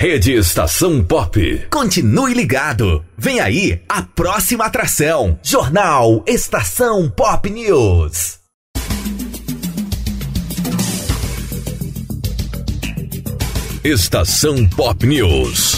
Rede Estação Pop. Continue ligado. Vem aí a próxima atração. Jornal Estação Pop News. Estação Pop News.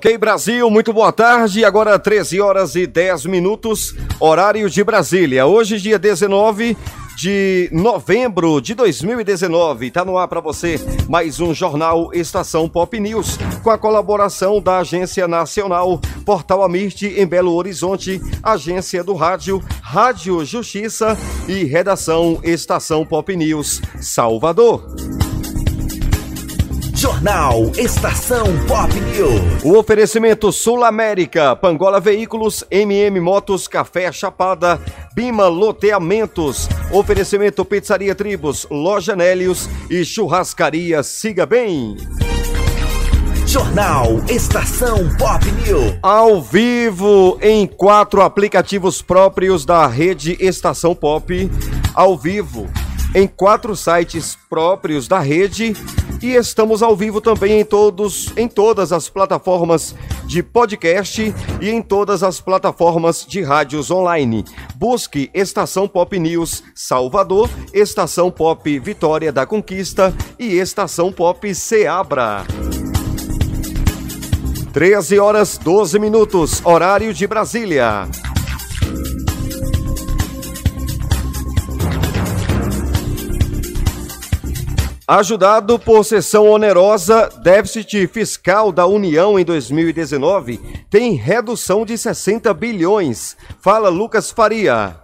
Ok, Brasil, muito boa tarde. Agora 13 horas e 10 minutos, horário de Brasília. Hoje, dia 19 de novembro de 2019. Está no ar para você mais um jornal Estação Pop News, com a colaboração da Agência Nacional Portal Amirte em Belo Horizonte, Agência do Rádio, Rádio Justiça e Redação Estação Pop News, Salvador. Jornal Estação Pop News. O oferecimento Sul América, Pangola Veículos, MM Motos, Café Chapada, Bima Loteamentos, oferecimento Pizzaria Tribos, Loja Nélios e Churrascaria Siga Bem. Jornal Estação Pop News. Ao vivo em quatro aplicativos próprios da rede Estação Pop. Ao vivo em quatro sites próprios da rede e estamos ao vivo também em todos em todas as plataformas de podcast e em todas as plataformas de rádios online. Busque Estação Pop News Salvador, Estação Pop Vitória da Conquista e Estação Pop Seabra. 13 horas 12 minutos, horário de Brasília. Ajudado por sessão onerosa, déficit fiscal da União em 2019 tem redução de 60 bilhões. Fala Lucas Faria.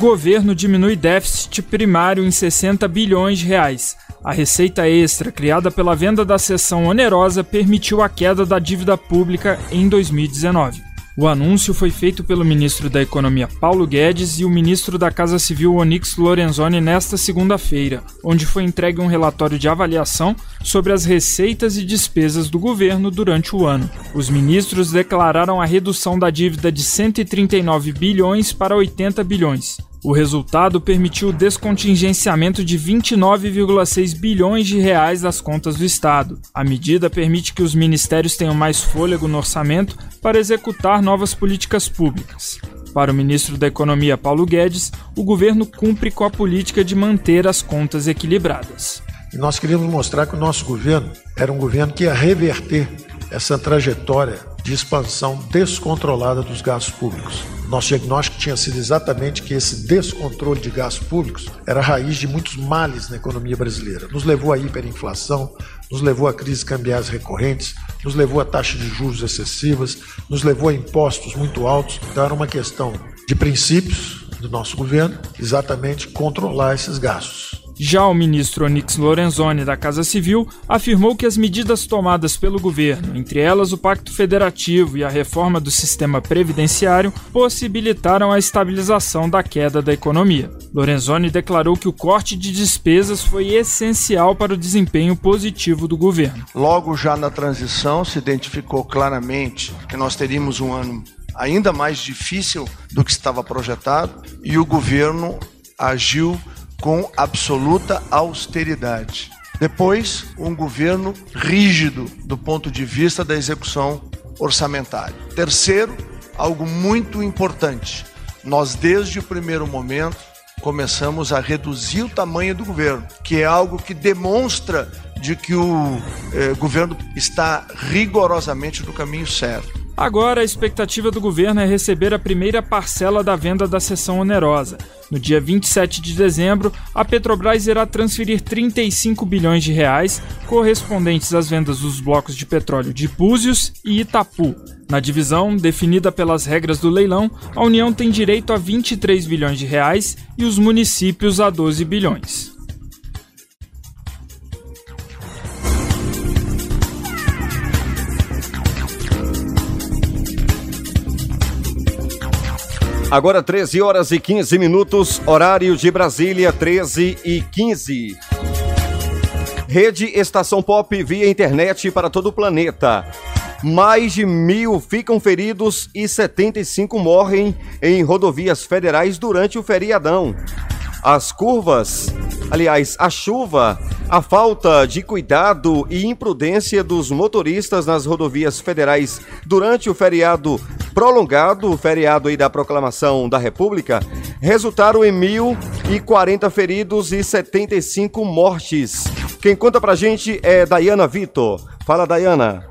Governo diminui déficit primário em 60 bilhões de reais. A receita extra criada pela venda da sessão onerosa permitiu a queda da dívida pública em 2019. O anúncio foi feito pelo ministro da Economia Paulo Guedes e o ministro da Casa Civil Onyx Lorenzoni nesta segunda-feira, onde foi entregue um relatório de avaliação sobre as receitas e despesas do governo durante o ano. Os ministros declararam a redução da dívida de 139 bilhões para 80 bilhões, o resultado permitiu o descontingenciamento de 29,6 bilhões de reais das contas do Estado. A medida permite que os ministérios tenham mais fôlego no orçamento para executar novas políticas públicas. Para o ministro da Economia Paulo Guedes, o governo cumpre com a política de manter as contas equilibradas. E nós queríamos mostrar que o nosso governo era um governo que ia reverter essa trajetória de expansão descontrolada dos gastos públicos. Nosso diagnóstico tinha sido exatamente que esse descontrole de gastos públicos era a raiz de muitos males na economia brasileira. Nos levou à hiperinflação, nos levou a crises cambiais recorrentes, nos levou a taxas de juros excessivas, nos levou a impostos muito altos. Então era uma questão de princípios do nosso governo, exatamente controlar esses gastos. Já o ministro Onyx Lorenzoni da Casa Civil afirmou que as medidas tomadas pelo governo, entre elas o Pacto Federativo e a reforma do sistema previdenciário, possibilitaram a estabilização da queda da economia. Lorenzoni declarou que o corte de despesas foi essencial para o desempenho positivo do governo. Logo já na transição se identificou claramente que nós teríamos um ano ainda mais difícil do que estava projetado e o governo agiu com absoluta austeridade. Depois, um governo rígido do ponto de vista da execução orçamentária. Terceiro, algo muito importante. Nós, desde o primeiro momento, começamos a reduzir o tamanho do governo, que é algo que demonstra de que o eh, governo está rigorosamente no caminho certo. Agora, a expectativa do governo é receber a primeira parcela da venda da seção onerosa. No dia 27 de dezembro, a Petrobras irá transferir 35 bilhões de reais, correspondentes às vendas dos blocos de petróleo de Búzios e Itapu. Na divisão, definida pelas regras do leilão, a União tem direito a 23 bilhões de reais e os municípios a 12 bilhões. Agora 13 horas e 15 minutos, horário de Brasília, 13 e 15. Rede Estação Pop via internet para todo o planeta. Mais de mil ficam feridos e 75 morrem em rodovias federais durante o feriadão. As curvas, aliás, a chuva, a falta de cuidado e imprudência dos motoristas nas rodovias federais durante o feriado prolongado, o feriado aí da proclamação da República, resultaram em 1.040 feridos e 75 mortes. Quem conta pra gente é Dayana Vitor. Fala, Dayana.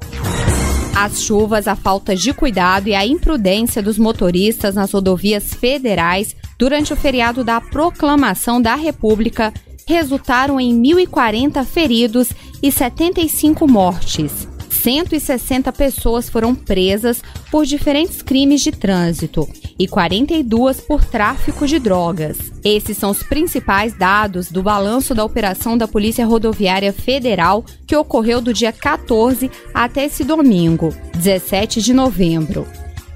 As chuvas, a falta de cuidado e a imprudência dos motoristas nas rodovias federais durante o feriado da proclamação da República resultaram em 1.040 feridos e 75 mortes. 160 pessoas foram presas por diferentes crimes de trânsito e 42 por tráfico de drogas. Esses são os principais dados do balanço da operação da Polícia Rodoviária Federal que ocorreu do dia 14 até esse domingo, 17 de novembro.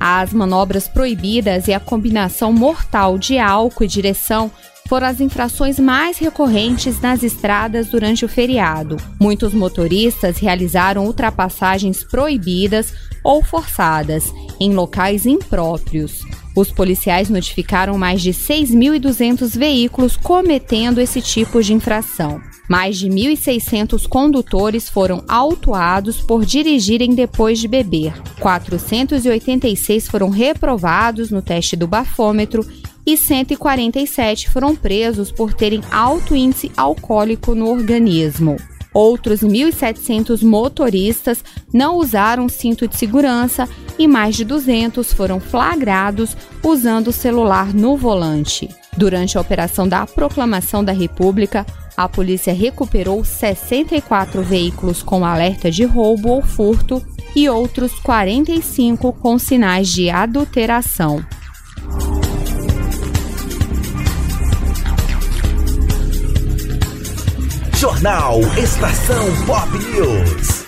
As manobras proibidas e a combinação mortal de álcool e direção foram as infrações mais recorrentes nas estradas durante o feriado. Muitos motoristas realizaram ultrapassagens proibidas ou forçadas em locais impróprios. Os policiais notificaram mais de 6.200 veículos cometendo esse tipo de infração. Mais de 1.600 condutores foram autuados por dirigirem depois de beber. 486 foram reprovados no teste do bafômetro e 147 foram presos por terem alto índice alcoólico no organismo. Outros 1.700 motoristas não usaram cinto de segurança e mais de 200 foram flagrados usando o celular no volante. Durante a operação da Proclamação da República, a polícia recuperou 64 veículos com alerta de roubo ou furto e outros 45 com sinais de adulteração. Jornal Estação Pop News.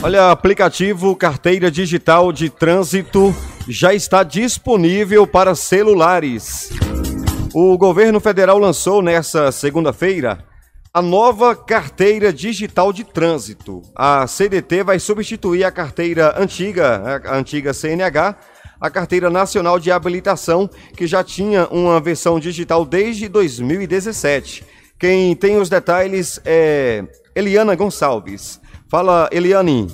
Olha, aplicativo Carteira Digital de Trânsito já está disponível para celulares. O governo federal lançou nesta segunda-feira a nova carteira digital de trânsito. A CDT vai substituir a carteira antiga, a antiga CNH, a carteira nacional de habilitação, que já tinha uma versão digital desde 2017. Quem tem os detalhes é Eliana Gonçalves. Fala, Eliane.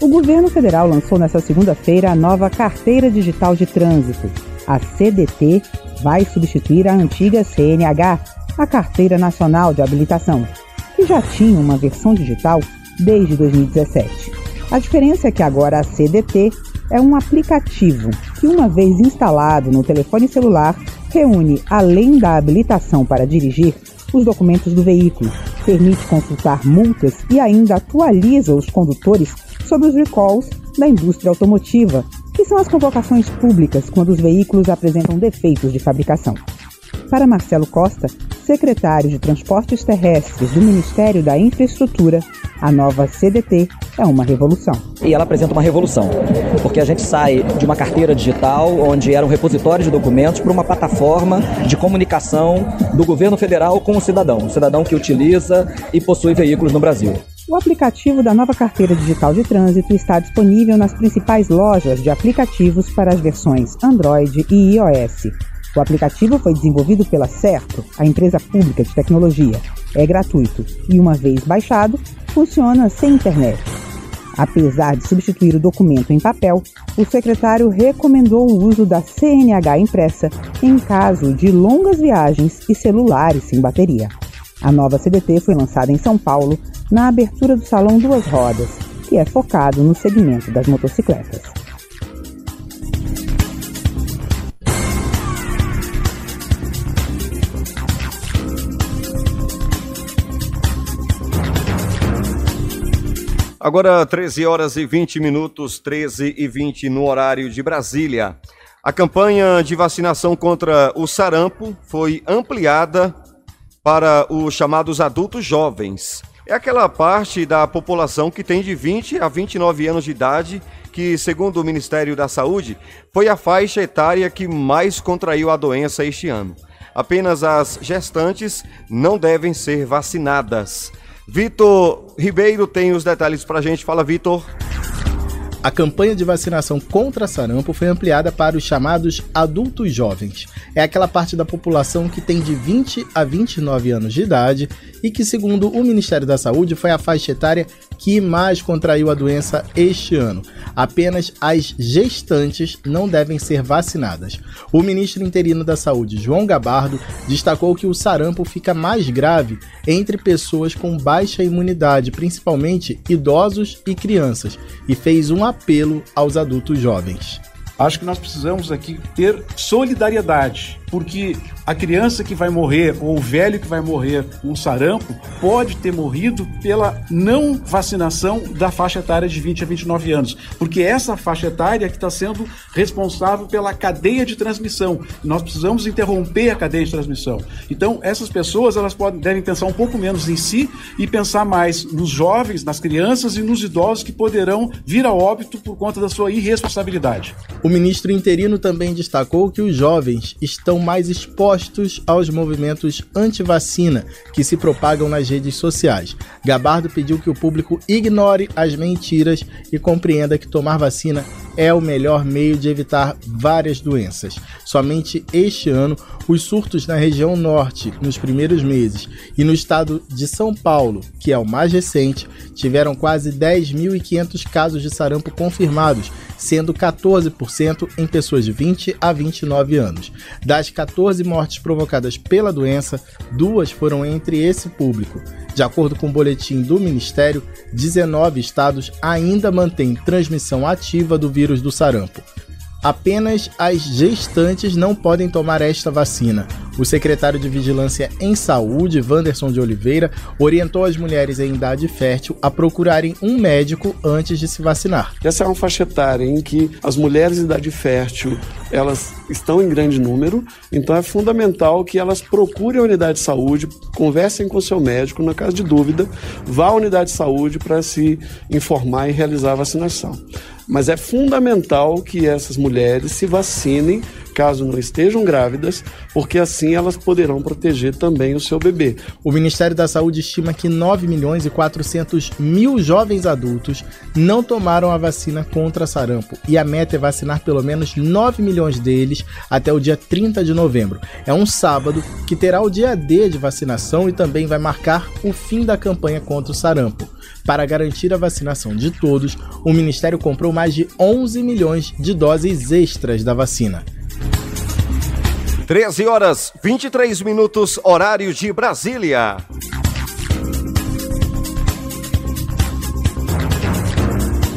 O governo federal lançou nesta segunda-feira a nova Carteira Digital de Trânsito. A CDT vai substituir a antiga CNH, a Carteira Nacional de Habilitação, que já tinha uma versão digital desde 2017. A diferença é que agora a CDT é um aplicativo que, uma vez instalado no telefone celular, reúne, além da habilitação para dirigir, os documentos do veículo, permite consultar multas e ainda atualiza os condutores sobre os recalls da indústria automotiva, que são as convocações públicas quando os veículos apresentam defeitos de fabricação. Para Marcelo Costa, secretário de Transportes Terrestres do Ministério da Infraestrutura, a nova CDT é uma revolução. E ela apresenta uma revolução, porque a gente sai de uma carteira digital, onde era um repositório de documentos, para uma plataforma de comunicação do governo federal com o cidadão, o cidadão que utiliza e possui veículos no Brasil. O aplicativo da nova carteira digital de trânsito está disponível nas principais lojas de aplicativos para as versões Android e iOS. O aplicativo foi desenvolvido pela Certo, a empresa pública de tecnologia. É gratuito e, uma vez baixado, funciona sem internet. Apesar de substituir o documento em papel, o secretário recomendou o uso da CNH impressa em caso de longas viagens e celulares sem bateria. A nova CDT foi lançada em São Paulo na abertura do Salão Duas Rodas, que é focado no segmento das motocicletas. Agora 13 horas e 20 minutos, 13 e 20 no horário de Brasília. A campanha de vacinação contra o sarampo foi ampliada para os chamados adultos jovens. É aquela parte da população que tem de 20 a 29 anos de idade, que, segundo o Ministério da Saúde, foi a faixa etária que mais contraiu a doença este ano. Apenas as gestantes não devem ser vacinadas. Vitor Ribeiro tem os detalhes para a gente. Fala, Vitor. A campanha de vacinação contra sarampo foi ampliada para os chamados adultos jovens. É aquela parte da população que tem de 20 a 29 anos de idade e que, segundo o Ministério da Saúde, foi a faixa etária que mais contraiu a doença este ano. Apenas as gestantes não devem ser vacinadas. O ministro interino da Saúde, João Gabardo, destacou que o sarampo fica mais grave entre pessoas com baixa imunidade, principalmente idosos e crianças, e fez um apelo aos adultos jovens. Acho que nós precisamos aqui ter solidariedade, porque a criança que vai morrer ou o velho que vai morrer com sarampo pode ter morrido pela não vacinação da faixa etária de 20 a 29 anos, porque essa faixa etária que está sendo responsável pela cadeia de transmissão. Nós precisamos interromper a cadeia de transmissão. Então, essas pessoas elas podem, devem pensar um pouco menos em si e pensar mais nos jovens, nas crianças e nos idosos que poderão vir a óbito por conta da sua irresponsabilidade. O ministro interino também destacou que os jovens estão mais expostos opostos aos movimentos anti-vacina que se propagam nas redes sociais. Gabardo pediu que o público ignore as mentiras e compreenda que tomar vacina é o melhor meio de evitar várias doenças. Somente este ano, os surtos na região norte, nos primeiros meses, e no estado de São Paulo, que é o mais recente, tiveram quase 10.500 casos de sarampo confirmados, sendo 14% em pessoas de 20 a 29 anos. Das 14 mortes provocadas pela doença, duas foram entre esse público. De acordo com o boletim do Ministério, 19 estados ainda mantêm transmissão ativa do vírus do sarampo. Apenas as gestantes não podem tomar esta vacina. O secretário de Vigilância em Saúde, Wanderson de Oliveira, orientou as mulheres em idade fértil a procurarem um médico antes de se vacinar. Essa é uma faixa etária em que as mulheres em idade fértil elas estão em grande número, então é fundamental que elas procurem a unidade de saúde, conversem com seu médico, na caso de dúvida, vá à unidade de saúde para se informar e realizar a vacinação. Mas é fundamental que essas mulheres se vacinem caso não estejam grávidas, porque assim elas poderão proteger também o seu bebê. O Ministério da Saúde estima que 9 milhões e 400 mil jovens adultos não tomaram a vacina contra sarampo e a meta é vacinar pelo menos 9 milhões deles até o dia 30 de novembro. É um sábado que terá o dia D de vacinação e também vai marcar o fim da campanha contra o sarampo. Para garantir a vacinação de todos, o Ministério comprou mais de 11 milhões de doses extras da vacina. 13 horas 23 minutos, horário de Brasília.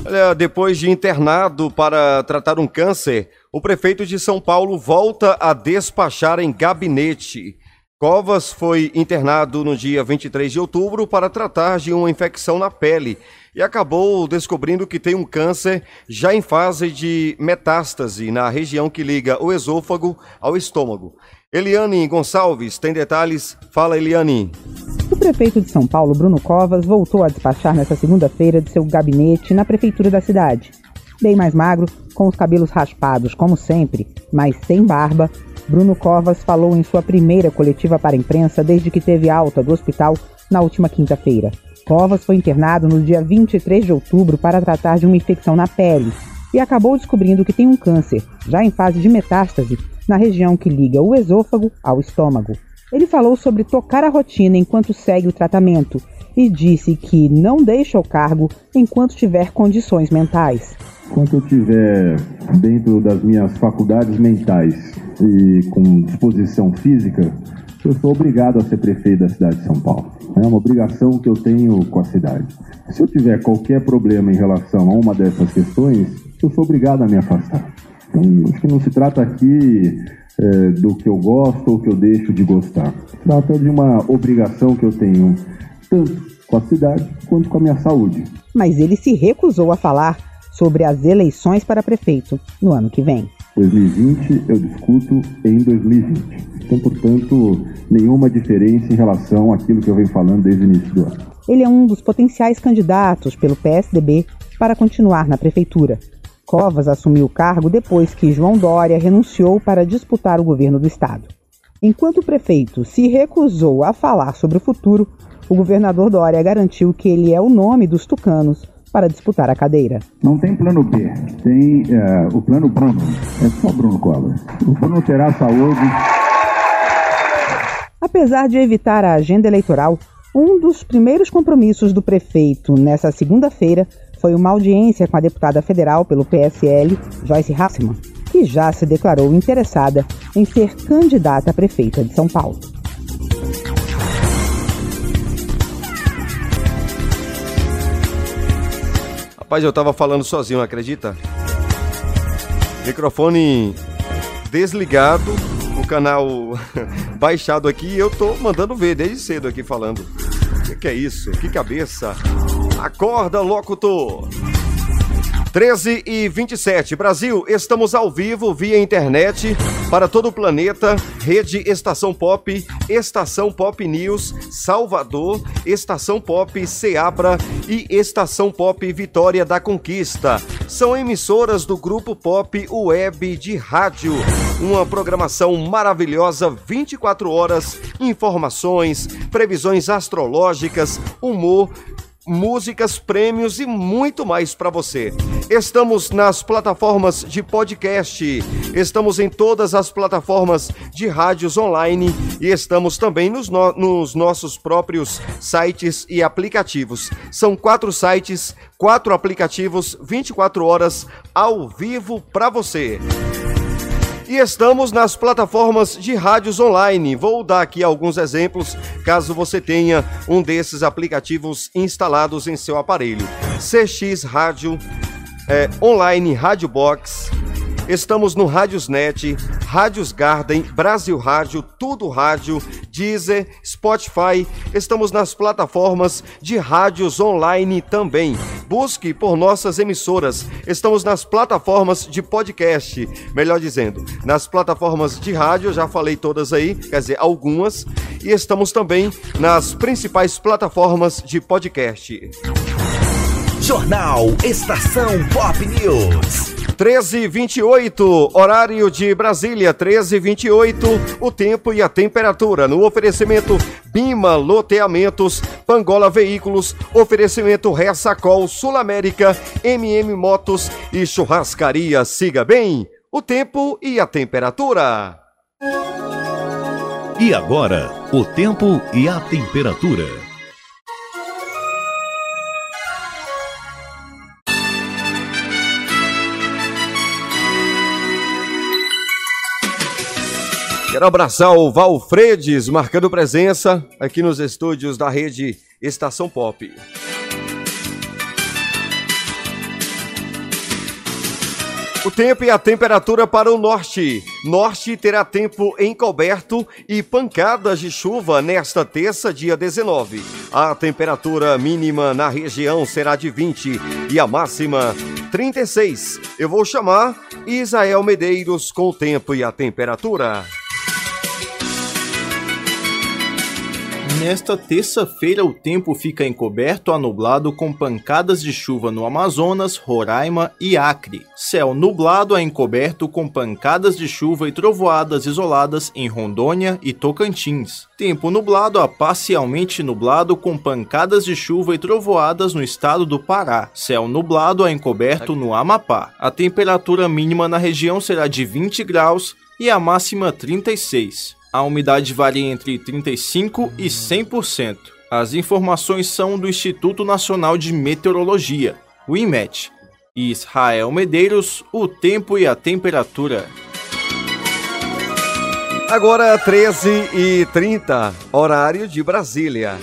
Olha, depois de internado para tratar um câncer, o prefeito de São Paulo volta a despachar em gabinete. Covas foi internado no dia 23 de outubro para tratar de uma infecção na pele e acabou descobrindo que tem um câncer já em fase de metástase na região que liga o esôfago ao estômago. Eliane Gonçalves tem detalhes. Fala, Eliane. O prefeito de São Paulo, Bruno Covas, voltou a despachar nesta segunda-feira de seu gabinete na prefeitura da cidade. Bem mais magro, com os cabelos raspados, como sempre, mas sem barba, Bruno Covas falou em sua primeira coletiva para a imprensa desde que teve alta do hospital na última quinta-feira. Covas foi internado no dia 23 de outubro para tratar de uma infecção na pele e acabou descobrindo que tem um câncer, já em fase de metástase, na região que liga o esôfago ao estômago. Ele falou sobre tocar a rotina enquanto segue o tratamento e disse que não deixa o cargo enquanto tiver condições mentais. Enquanto eu estiver dentro das minhas faculdades mentais e com disposição física, eu sou obrigado a ser prefeito da cidade de São Paulo. É uma obrigação que eu tenho com a cidade. Se eu tiver qualquer problema em relação a uma dessas questões, eu sou obrigado a me afastar. Então, acho que não se trata aqui é, do que eu gosto ou que eu deixo de gostar. Trata de uma obrigação que eu tenho tanto com a cidade quanto com a minha saúde. Mas ele se recusou a falar sobre as eleições para prefeito no ano que vem. 2020 eu discuto em 2020. Então, portanto, nenhuma diferença em relação àquilo que eu venho falando desde o início do ano. Ele é um dos potenciais candidatos pelo PSDB para continuar na prefeitura. Covas assumiu o cargo depois que João Dória renunciou para disputar o governo do estado. Enquanto o prefeito se recusou a falar sobre o futuro, o governador Dória garantiu que ele é o nome dos tucanos para disputar a cadeira. Não tem plano B, tem uh, o plano Bruno. É só Bruno Covas. O Bruno terá saúde. Apesar de evitar a agenda eleitoral, um dos primeiros compromissos do prefeito nessa segunda-feira foi uma audiência com a deputada federal pelo PSL, Joyce Hasselman, que já se declarou interessada em ser candidata a prefeita de São Paulo. Rapaz, eu tava falando sozinho, acredita? Microfone desligado, o canal baixado aqui e eu tô mandando ver desde cedo aqui falando. O que, que é isso? Que cabeça! Acorda, locutor! 13 e 27. Brasil, estamos ao vivo via internet para todo o planeta. Rede Estação Pop, Estação Pop News, Salvador, Estação Pop Seabra e Estação Pop Vitória da Conquista. São emissoras do grupo Pop Web de Rádio. Uma programação maravilhosa, 24 horas, informações, previsões astrológicas, humor músicas, prêmios e muito mais para você. Estamos nas plataformas de podcast, estamos em todas as plataformas de rádios online e estamos também nos, no, nos nossos próprios sites e aplicativos. São quatro sites, quatro aplicativos, 24 horas ao vivo para você. E estamos nas plataformas de rádios online. Vou dar aqui alguns exemplos, caso você tenha um desses aplicativos instalados em seu aparelho. CX Rádio, é, Online Rádio Box, Estamos no Rádiosnet, Rádios Garden, Brasil Rádio, Tudo Rádio, Deezer, Spotify. Estamos nas plataformas de rádios online também. Busque por nossas emissoras. Estamos nas plataformas de podcast, melhor dizendo, nas plataformas de rádio, já falei todas aí, quer dizer, algumas. E estamos também nas principais plataformas de podcast. Jornal Estação Pop News. 1328, horário de Brasília, 1328, o tempo e a temperatura. No oferecimento Bima Loteamentos, Pangola Veículos, oferecimento Ressacol Sul América, MM Motos e Churrascaria. Siga bem o tempo e a temperatura. E agora, o tempo e a temperatura. Quero abraçar o Valfredes, marcando presença aqui nos estúdios da rede Estação Pop. O tempo e a temperatura para o norte. Norte terá tempo encoberto e pancadas de chuva nesta terça, dia 19. A temperatura mínima na região será de 20 e a máxima 36. Eu vou chamar Isael Medeiros com o tempo e a temperatura. Nesta terça-feira, o tempo fica encoberto a nublado com pancadas de chuva no Amazonas, Roraima e Acre. Céu nublado a encoberto com pancadas de chuva e trovoadas isoladas em Rondônia e Tocantins. Tempo nublado a parcialmente nublado com pancadas de chuva e trovoadas no estado do Pará. Céu nublado a encoberto no Amapá. A temperatura mínima na região será de 20 graus e a máxima 36. A umidade varia entre 35% e 100%. As informações são do Instituto Nacional de Meteorologia, o IMET. Israel Medeiros, o tempo e a temperatura. Agora 13 e 30 horário de Brasília.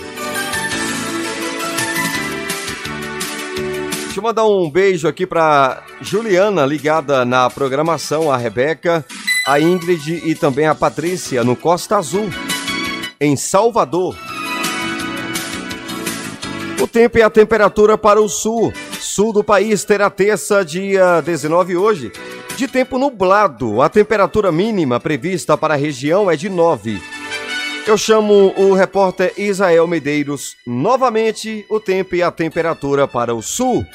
Deixa eu mandar um beijo aqui para Juliana, ligada na programação, a Rebeca, a Ingrid e também a Patrícia, no Costa Azul, em Salvador. O tempo e a temperatura para o sul. Sul do país terá terça, dia 19 hoje, de tempo nublado. A temperatura mínima prevista para a região é de 9. Eu chamo o repórter Israel Medeiros. Novamente, o tempo e a temperatura para o sul.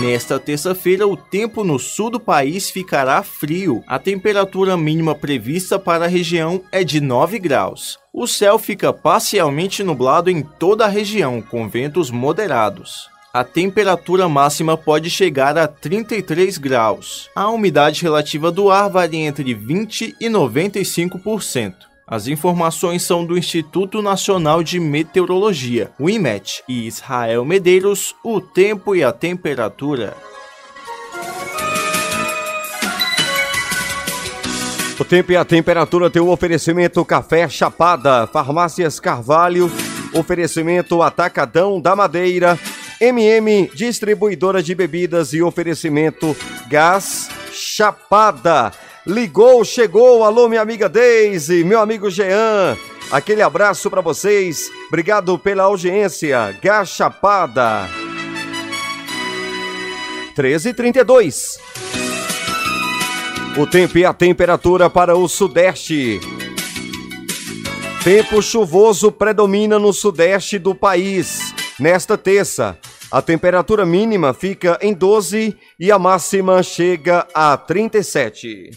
Nesta terça-feira, o tempo no sul do país ficará frio. A temperatura mínima prevista para a região é de 9 graus. O céu fica parcialmente nublado em toda a região, com ventos moderados. A temperatura máxima pode chegar a 33 graus. A umidade relativa do ar varia entre 20 e 95%. As informações são do Instituto Nacional de Meteorologia, o IMET, e Israel Medeiros, o tempo e a temperatura. O tempo e a temperatura tem o um oferecimento Café Chapada, Farmácias Carvalho, oferecimento Atacadão da Madeira, MM Distribuidora de Bebidas e oferecimento Gás Chapada. Ligou, chegou. Alô, minha amiga Deise, meu amigo Jean. Aquele abraço para vocês. Obrigado pela audiência. Gachapada. 13:32. O tempo e a temperatura para o sudeste. Tempo chuvoso predomina no sudeste do país. Nesta terça, a temperatura mínima fica em 12 e a máxima chega a 37.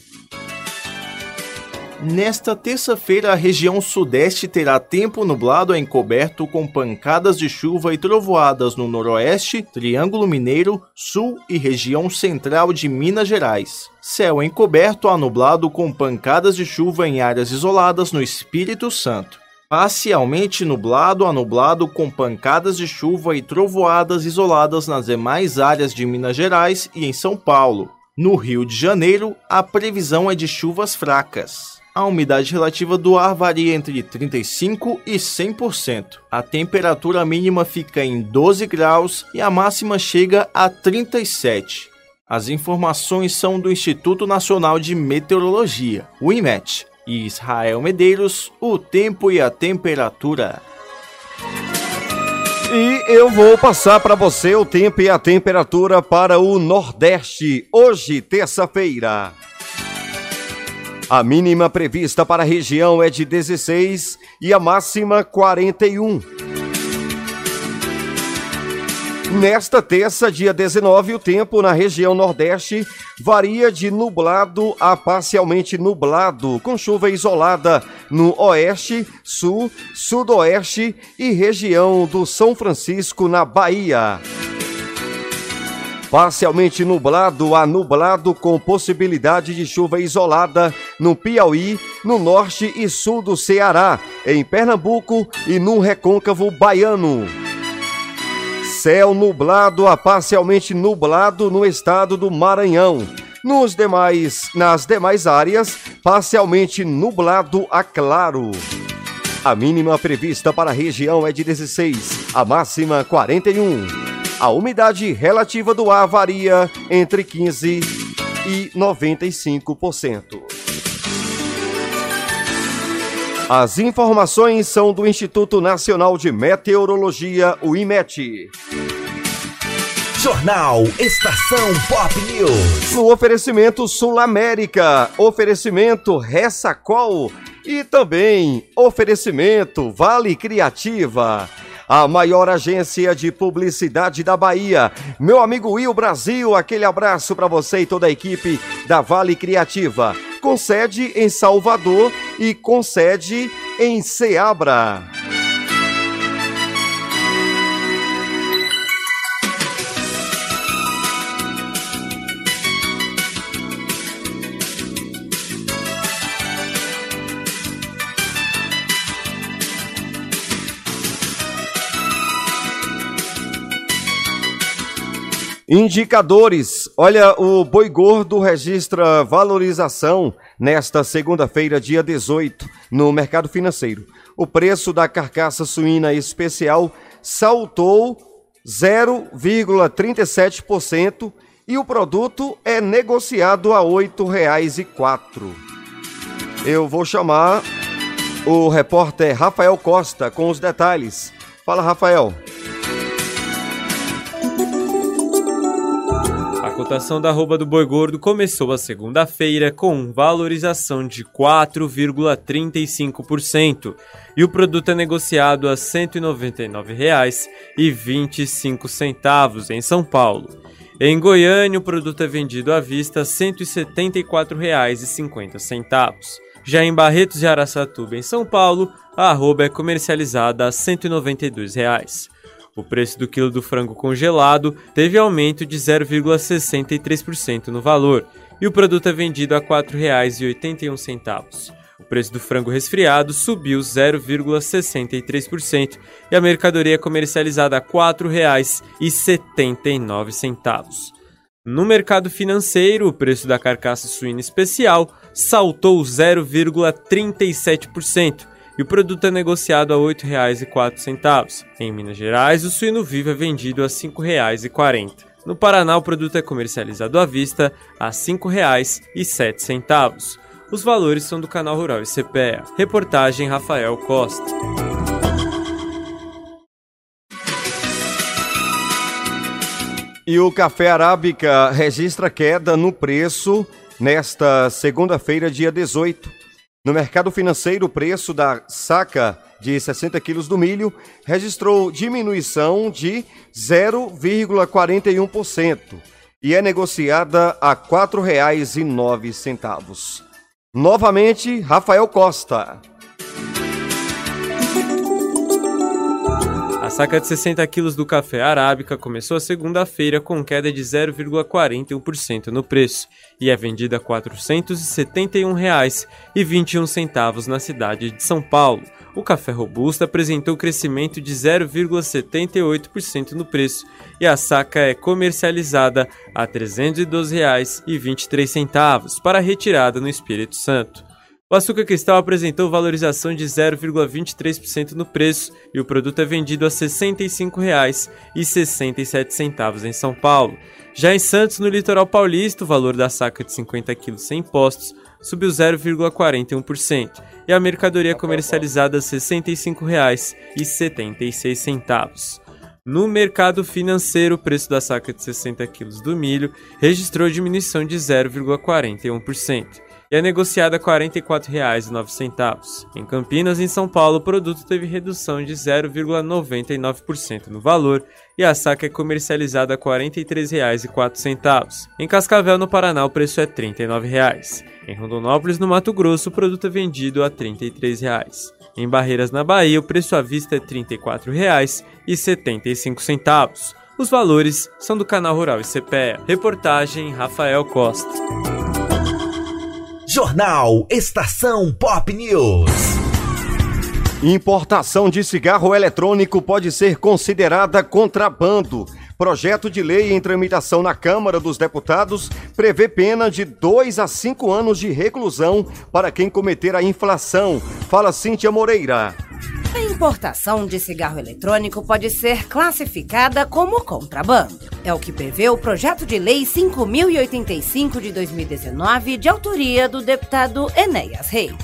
Nesta terça-feira, a região sudeste terá tempo nublado encoberto com pancadas de chuva e trovoadas no noroeste, Triângulo Mineiro, sul e região central de Minas Gerais. Céu encoberto a nublado com pancadas de chuva em áreas isoladas no Espírito Santo. Parcialmente nublado a nublado com pancadas de chuva e trovoadas isoladas nas demais áreas de Minas Gerais e em São Paulo. No Rio de Janeiro, a previsão é de chuvas fracas. A umidade relativa do ar varia entre 35% e 100%. A temperatura mínima fica em 12 graus e a máxima chega a 37. As informações são do Instituto Nacional de Meteorologia, o IMET, e Israel Medeiros, o tempo e a temperatura. E eu vou passar para você o tempo e a temperatura para o Nordeste, hoje, terça-feira. A mínima prevista para a região é de 16 e a máxima 41. Nesta terça, dia 19, o tempo na região Nordeste varia de nublado a parcialmente nublado, com chuva isolada no oeste, sul, sudoeste e região do São Francisco, na Bahia. Parcialmente nublado a nublado com possibilidade de chuva isolada no Piauí, no norte e sul do Ceará, em Pernambuco e no recôncavo baiano. Céu nublado a parcialmente nublado no estado do Maranhão. Nos demais, nas demais áreas, parcialmente nublado a claro. A mínima prevista para a região é de 16, a máxima 41. A umidade relativa do ar varia entre 15 e 95%. As informações são do Instituto Nacional de Meteorologia, o IMET. Jornal Estação Pop News. No oferecimento Sul América, oferecimento Ressacol e também oferecimento Vale Criativa a maior agência de publicidade da Bahia. Meu amigo Will Brasil, aquele abraço para você e toda a equipe da Vale Criativa. Com sede em Salvador e com sede em Ceabra. Indicadores. Olha, o boi gordo registra valorização nesta segunda-feira, dia 18, no mercado financeiro. O preço da carcaça suína especial saltou 0,37% e o produto é negociado a R$ 8,04. Eu vou chamar o repórter Rafael Costa com os detalhes. Fala, Rafael. Cotação da arroba do boi gordo começou a segunda-feira com valorização de 4,35% e o produto é negociado a R$ 199,25 em São Paulo. Em Goiânia, o produto é vendido à vista R$ 174,50. Já em Barretos de Araçatuba, em São Paulo, a arroba é comercializada a 192 reais. O preço do quilo do frango congelado teve aumento de 0,63% no valor e o produto é vendido a R$ 4,81. O preço do frango resfriado subiu 0,63% e a mercadoria é comercializada a R$ 4,79. No mercado financeiro, o preço da carcaça suína especial saltou 0,37% e o produto é negociado a R$ 8,04. Em Minas Gerais, o suíno vivo é vendido a R$ 5,40. No Paraná, o produto é comercializado à vista a R$ 5,07. Os valores são do canal Rural e CPEA. Reportagem Rafael Costa. E o café arábica registra queda no preço nesta segunda-feira, dia 18. No mercado financeiro, o preço da saca de 60 quilos do milho registrou diminuição de 0,41% e é negociada a R$ 4,09. Novamente, Rafael Costa. Saca de 60 quilos do café arábica começou a segunda-feira com queda de 0,41% no preço e é vendida a R$ 471,21 na cidade de São Paulo. O café robusto apresentou crescimento de 0,78% no preço e a saca é comercializada a R$ 312,23 para retirada no Espírito Santo. O açúcar cristal apresentou valorização de 0,23% no preço e o produto é vendido a R$ 65,67 em São Paulo. Já em Santos, no litoral paulista, o valor da saca de 50 kg sem impostos subiu 0,41% e a mercadoria comercializada a R$ 65,76. No mercado financeiro, o preço da saca de 60 kg do milho registrou diminuição de 0,41% e é negociada a R$ 44,09. Em Campinas, em São Paulo, o produto teve redução de 0,99% no valor e a saca é comercializada a R$ 43,04. Em Cascavel, no Paraná, o preço é R$ 39,00. Em Rondonópolis, no Mato Grosso, o produto é vendido a R$ 33,00. Em Barreiras, na Bahia, o preço à vista é R$ 34,75. Os valores são do canal Rural e CPE. Reportagem Rafael Costa. Jornal Estação Pop News. Importação de cigarro eletrônico pode ser considerada contrabando. Projeto de lei em tramitação na Câmara dos Deputados prevê pena de 2 a 5 anos de reclusão para quem cometer a inflação. Fala Cíntia Moreira. A importação de cigarro eletrônico pode ser classificada como contrabando. É o que prevê o projeto de lei 5085 de 2019, de autoria do deputado Enéas Reis.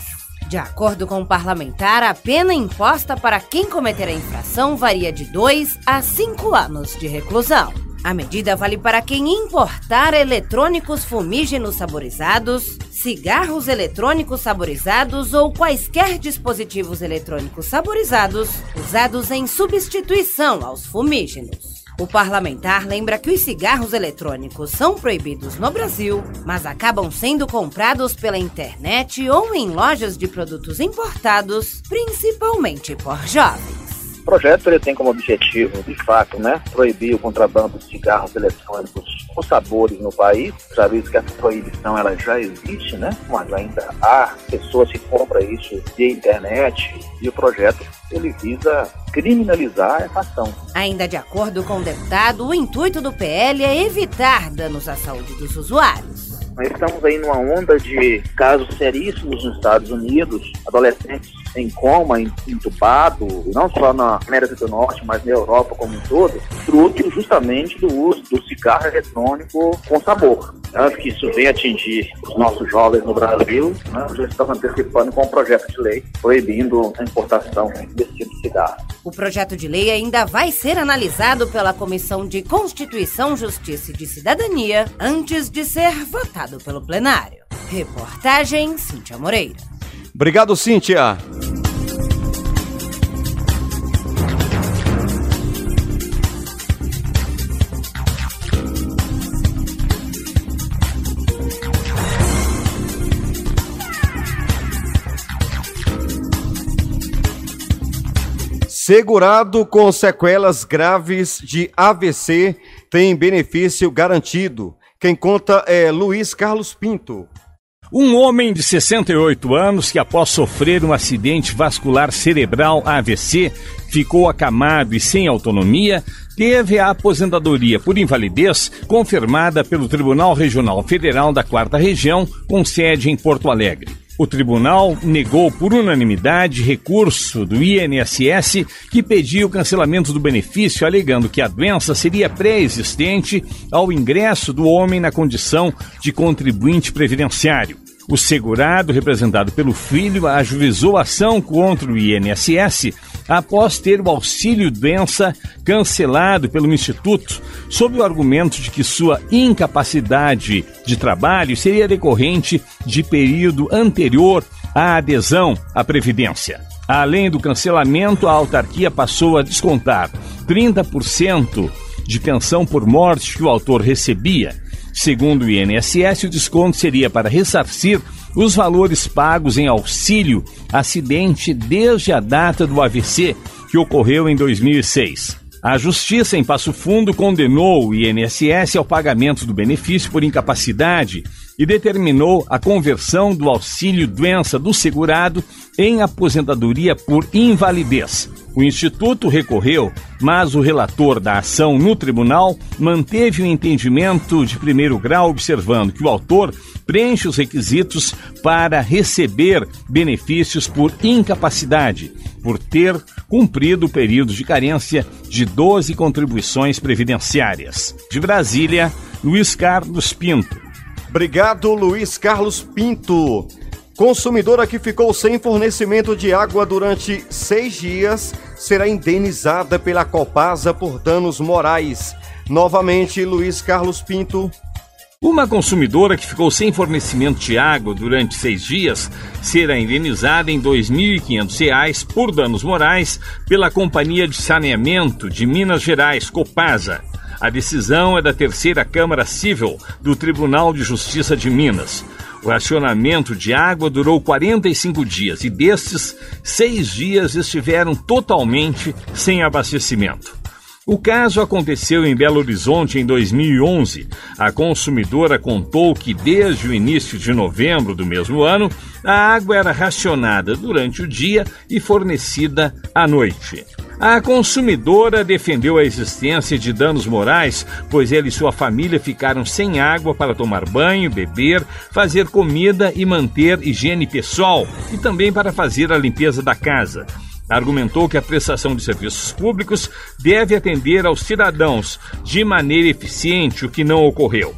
De acordo com o parlamentar, a pena imposta para quem cometer a infração varia de 2 a 5 anos de reclusão. A medida vale para quem importar eletrônicos fumígenos saborizados, cigarros eletrônicos saborizados ou quaisquer dispositivos eletrônicos saborizados usados em substituição aos fumígenos. O parlamentar lembra que os cigarros eletrônicos são proibidos no Brasil, mas acabam sendo comprados pela internet ou em lojas de produtos importados, principalmente por jovens. O projeto ele tem como objetivo, de fato, né, proibir o contrabando de cigarros eletrônicos os sabores no país. Já visto que essa proibição ela já existe, né? Mas ainda há pessoas que compram isso via internet e o projeto ele visa criminalizar essa ação. Ainda de acordo com o deputado, o intuito do PL é evitar danos à saúde dos usuários. Nós estamos aí numa onda de casos seríssimos nos Estados Unidos, adolescentes em coma, entubado, não só na América do Norte, mas na Europa como um todo, fruto justamente do uso do cigarro eletrônico com sabor. Acho que isso vem atingir os nossos jovens no Brasil, né? já estamos antecipando com um projeto de lei proibindo a importação desse tipo de cigarro. O projeto de lei ainda vai ser analisado pela Comissão de Constituição, Justiça e de Cidadania antes de ser votado pelo plenário. Reportagem Cíntia Moreira. Obrigado, Cíntia. Segurado com sequelas graves de AVC tem benefício garantido. Quem conta é Luiz Carlos Pinto. Um homem de 68 anos que, após sofrer um acidente vascular cerebral AVC, ficou acamado e sem autonomia, teve a aposentadoria por invalidez confirmada pelo Tribunal Regional Federal da Quarta Região, com sede em Porto Alegre. O tribunal negou por unanimidade recurso do INSS que pediu o cancelamento do benefício, alegando que a doença seria pré-existente ao ingresso do homem na condição de contribuinte previdenciário. O segurado, representado pelo filho, ajuizou ação contra o INSS após ter o auxílio doença cancelado pelo Instituto, sob o argumento de que sua incapacidade de trabalho seria decorrente de período anterior à adesão à Previdência. Além do cancelamento, a autarquia passou a descontar 30% de pensão por morte que o autor recebia. Segundo o INSS, o desconto seria para ressarcir os valores pagos em auxílio acidente desde a data do AVC, que ocorreu em 2006. A Justiça em Passo Fundo condenou o INSS ao pagamento do benefício por incapacidade e determinou a conversão do auxílio doença do segurado em aposentadoria por invalidez. O Instituto recorreu, mas o relator da ação no tribunal manteve o entendimento de primeiro grau, observando que o autor preenche os requisitos para receber benefícios por incapacidade, por ter cumprido o período de carência de 12 contribuições previdenciárias. De Brasília, Luiz Carlos Pinto. Obrigado, Luiz Carlos Pinto. Consumidora que ficou sem fornecimento de água durante seis dias será indenizada pela Copasa por danos morais. Novamente, Luiz Carlos Pinto. Uma consumidora que ficou sem fornecimento de água durante seis dias será indenizada em R$ 2.500 por danos morais pela Companhia de Saneamento de Minas Gerais, Copasa. A decisão é da terceira Câmara Civil do Tribunal de Justiça de Minas. O racionamento de água durou 45 dias e destes, seis dias estiveram totalmente sem abastecimento. O caso aconteceu em Belo Horizonte em 2011. A consumidora contou que desde o início de novembro do mesmo ano, a água era racionada durante o dia e fornecida à noite. A consumidora defendeu a existência de danos morais, pois ela e sua família ficaram sem água para tomar banho, beber, fazer comida e manter higiene pessoal, e também para fazer a limpeza da casa argumentou que a prestação de serviços públicos deve atender aos cidadãos de maneira eficiente, o que não ocorreu.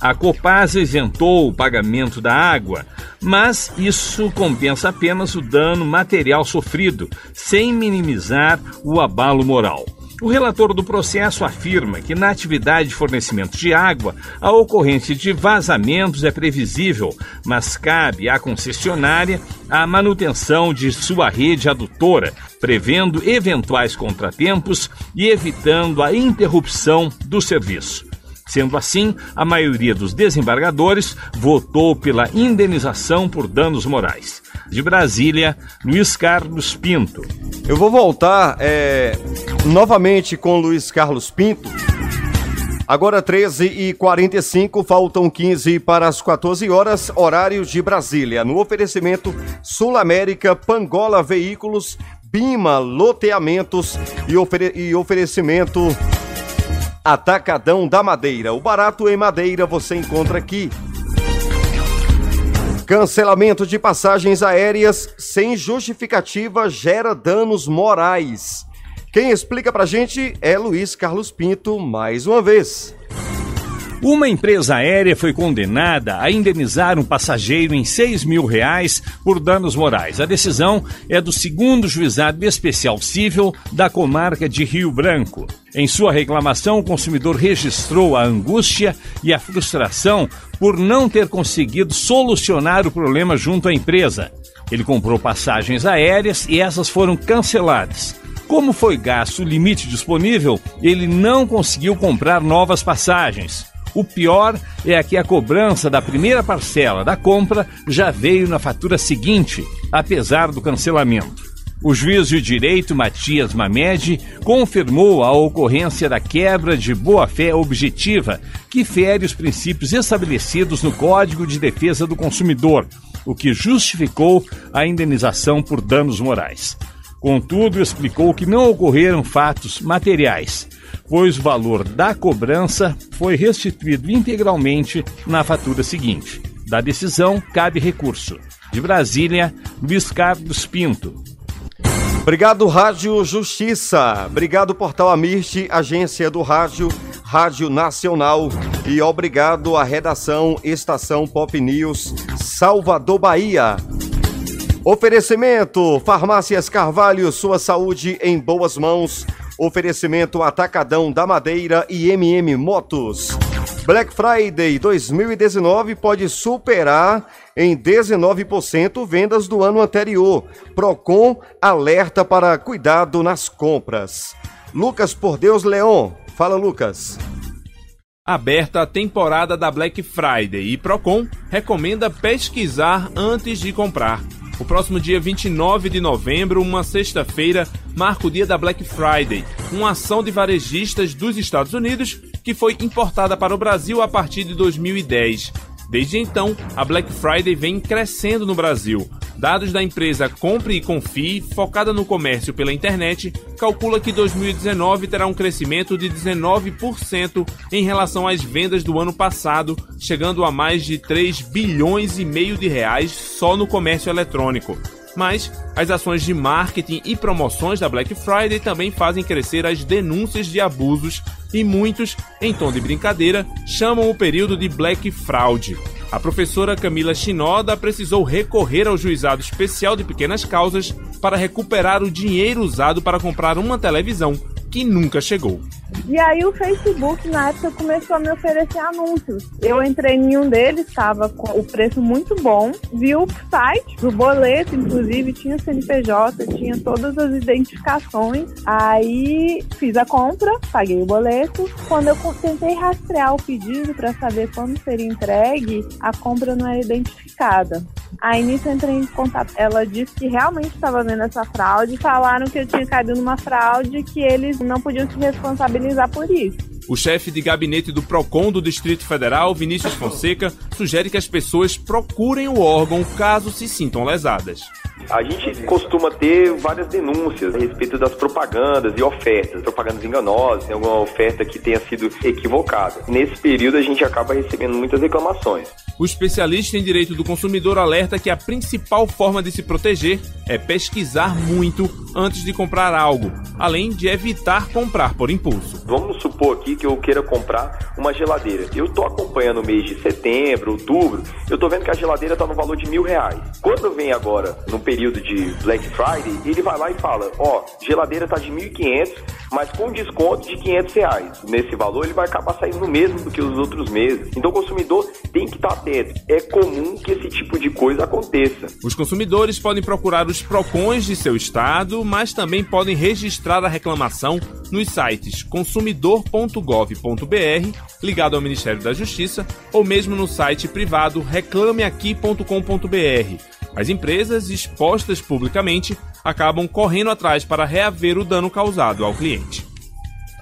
A Copasa isentou o pagamento da água, mas isso compensa apenas o dano material sofrido, sem minimizar o abalo moral. O relator do processo afirma que na atividade de fornecimento de água, a ocorrência de vazamentos é previsível, mas cabe à concessionária a manutenção de sua rede adutora, prevendo eventuais contratempos e evitando a interrupção do serviço. Sendo assim, a maioria dos desembargadores votou pela indenização por danos morais. De Brasília, Luiz Carlos Pinto. Eu vou voltar é, novamente com Luiz Carlos Pinto, Agora 13 e 45 faltam 15 para as 14 horas, horário de Brasília. No oferecimento Sul América, Pangola Veículos, Bima Loteamentos e, ofere e oferecimento Atacadão da Madeira. O barato em madeira você encontra aqui. Cancelamento de passagens aéreas sem justificativa gera danos morais. Quem explica pra gente é Luiz Carlos Pinto, mais uma vez. Uma empresa aérea foi condenada a indenizar um passageiro em 6 mil reais por danos morais. A decisão é do segundo juizado especial civil da comarca de Rio Branco. Em sua reclamação, o consumidor registrou a angústia e a frustração por não ter conseguido solucionar o problema junto à empresa. Ele comprou passagens aéreas e essas foram canceladas. Como foi gasto o limite disponível, ele não conseguiu comprar novas passagens. O pior é que a cobrança da primeira parcela da compra já veio na fatura seguinte, apesar do cancelamento. O juiz de direito Matias Mamed confirmou a ocorrência da quebra de boa-fé objetiva, que fere os princípios estabelecidos no Código de Defesa do Consumidor, o que justificou a indenização por danos morais. Contudo, explicou que não ocorreram fatos materiais, pois o valor da cobrança foi restituído integralmente na fatura seguinte. Da decisão, cabe recurso. De Brasília, Luiz Carlos Pinto. Obrigado, Rádio Justiça. Obrigado, Portal Amirte, agência do rádio, Rádio Nacional. E obrigado à redação Estação Pop News, Salvador, Bahia. Oferecimento: Farmácias Carvalho, sua saúde em boas mãos. Oferecimento Atacadão da Madeira e MM Motos. Black Friday 2019 pode superar em 19% vendas do ano anterior. Procon alerta para cuidado nas compras. Lucas Por Deus Leon. Fala, Lucas. Aberta a temporada da Black Friday e Procon recomenda pesquisar antes de comprar. O próximo dia 29 de novembro, uma sexta-feira, marca o dia da Black Friday, uma ação de varejistas dos Estados Unidos que foi importada para o Brasil a partir de 2010. Desde então, a Black Friday vem crescendo no Brasil. Dados da empresa Compre e Confie, focada no comércio pela internet, calcula que 2019 terá um crescimento de 19% em relação às vendas do ano passado, chegando a mais de 3 bilhões e meio de reais só no comércio eletrônico. Mas as ações de marketing e promoções da Black Friday também fazem crescer as denúncias de abusos e muitos, em tom de brincadeira, chamam o período de Black Fraud. A professora Camila Chinoda precisou recorrer ao juizado especial de pequenas causas para recuperar o dinheiro usado para comprar uma televisão que nunca chegou. E aí o Facebook na época começou a me oferecer anúncios. Eu entrei em um deles, estava com o preço muito bom, vi o site, o boleto, inclusive tinha CNPJ, tinha todas as identificações. Aí fiz a compra, paguei o boleto. Quando eu tentei rastrear o pedido para saber quando seria entregue, a compra não era identificada. Aí nisso eu entrei em contato. Ela disse que realmente estava vendo essa fraude. Falaram que eu tinha caído numa fraude que eles não podiam se responsabilizar por isso. O chefe de gabinete do PROCON do Distrito Federal, Vinícius Fonseca, sugere que as pessoas procurem o órgão caso se sintam lesadas. A gente costuma ter várias denúncias a respeito das propagandas e ofertas, propagandas enganosas, alguma oferta que tenha sido equivocada. Nesse período a gente acaba recebendo muitas reclamações. O especialista em direito do consumidor alerta que a principal forma de se proteger é pesquisar muito antes de comprar algo, além de evitar comprar por impulso. Vamos supor aqui que eu queira comprar uma geladeira. Eu estou acompanhando o mês de setembro, outubro, eu estou vendo que a geladeira está no valor de mil reais. Quando vem agora, no período de Black Friday, ele vai lá e fala, ó, oh, geladeira está de 1.500, mas com desconto de 500 reais. Nesse valor ele vai acabar saindo no mesmo do que os outros meses. Então o consumidor tem que estar atento. É comum que esse tipo de coisa aconteça. Os consumidores podem procurar os PROCONs de seu estado, mas também podem registrar a reclamação nos sites consumidor.gov.br, ligado ao Ministério da Justiça, ou mesmo no site privado reclameaqui.com.br. As empresas expostas publicamente acabam correndo atrás para reaver o dano causado ao cliente.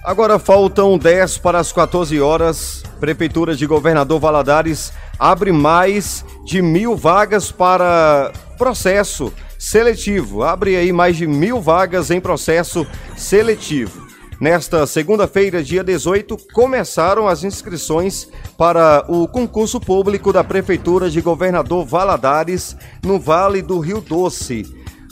Agora faltam 10 para as 14 horas. Prefeitura de Governador Valadares abre mais de mil vagas para processo seletivo. Abre aí mais de mil vagas em processo seletivo. Nesta segunda-feira, dia 18, começaram as inscrições para o concurso público da Prefeitura de Governador Valadares, no Vale do Rio Doce.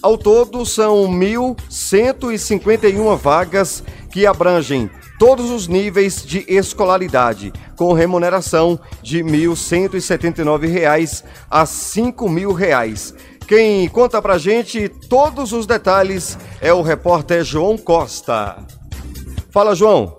Ao todo, são 1.151 vagas que abrangem todos os níveis de escolaridade, com remuneração de R$ 1.179 a R$ 5.000. Quem conta pra gente todos os detalhes é o repórter João Costa. Fala, João.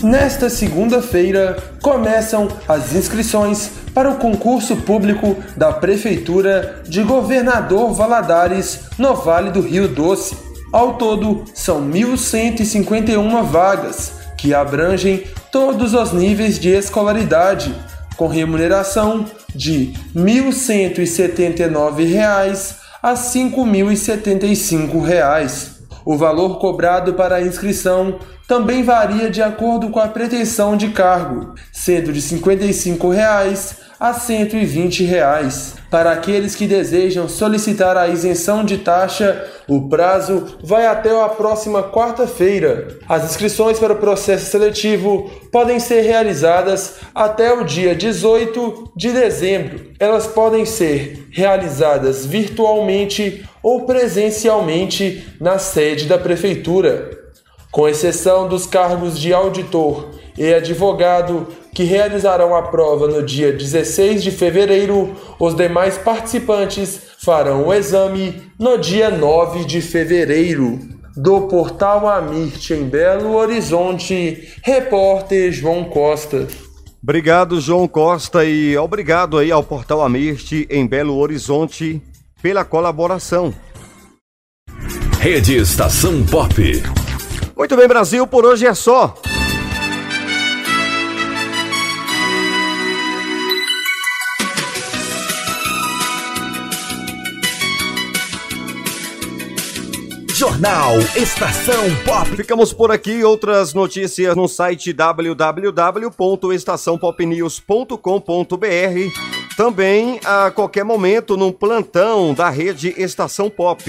Nesta segunda-feira começam as inscrições para o concurso público da Prefeitura de Governador Valadares, no Vale do Rio Doce. Ao todo, são 1.151 vagas, que abrangem todos os níveis de escolaridade, com remuneração de R$ 1.179 a R$ 5.075. O valor cobrado para a inscrição também varia de acordo com a pretensão de cargo, sendo de 55 reais a 120 reais. Para aqueles que desejam solicitar a isenção de taxa, o prazo vai até a próxima quarta-feira. As inscrições para o processo seletivo podem ser realizadas até o dia 18 de dezembro. Elas podem ser realizadas virtualmente ou presencialmente na sede da prefeitura com exceção dos cargos de auditor e advogado que realizarão a prova no dia 16 de fevereiro, os demais participantes farão o exame no dia 9 de fevereiro. Do portal Amirte em Belo Horizonte, repórter João Costa. Obrigado, João Costa, e obrigado aí ao portal Amirte em Belo Horizonte pela colaboração. Rede Estação Pop. Muito bem, Brasil, por hoje é só. Jornal Estação Pop. Ficamos por aqui. Outras notícias no site www.estaçãopopnews.com.br. Também a qualquer momento no plantão da rede Estação Pop.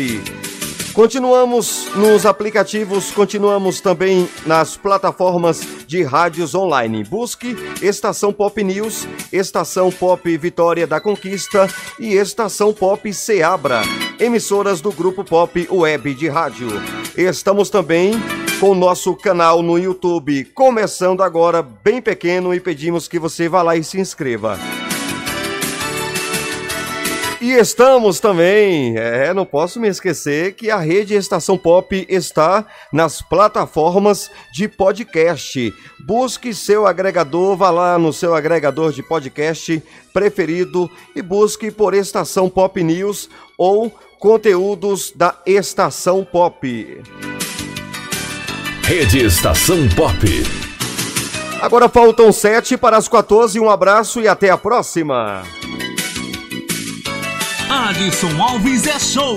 Continuamos nos aplicativos, continuamos também nas plataformas de rádios online. Busque Estação Pop News, Estação Pop Vitória da Conquista e Estação Pop Seabra, emissoras do Grupo Pop Web de Rádio. Estamos também com o nosso canal no YouTube, começando agora bem pequeno e pedimos que você vá lá e se inscreva. E estamos também, é, não posso me esquecer que a rede Estação Pop está nas plataformas de podcast. Busque seu agregador, vá lá no seu agregador de podcast preferido e busque por Estação Pop News ou conteúdos da Estação Pop. Rede Estação Pop. Agora faltam sete para as 14. Um abraço e até a próxima. Adson Alves é show.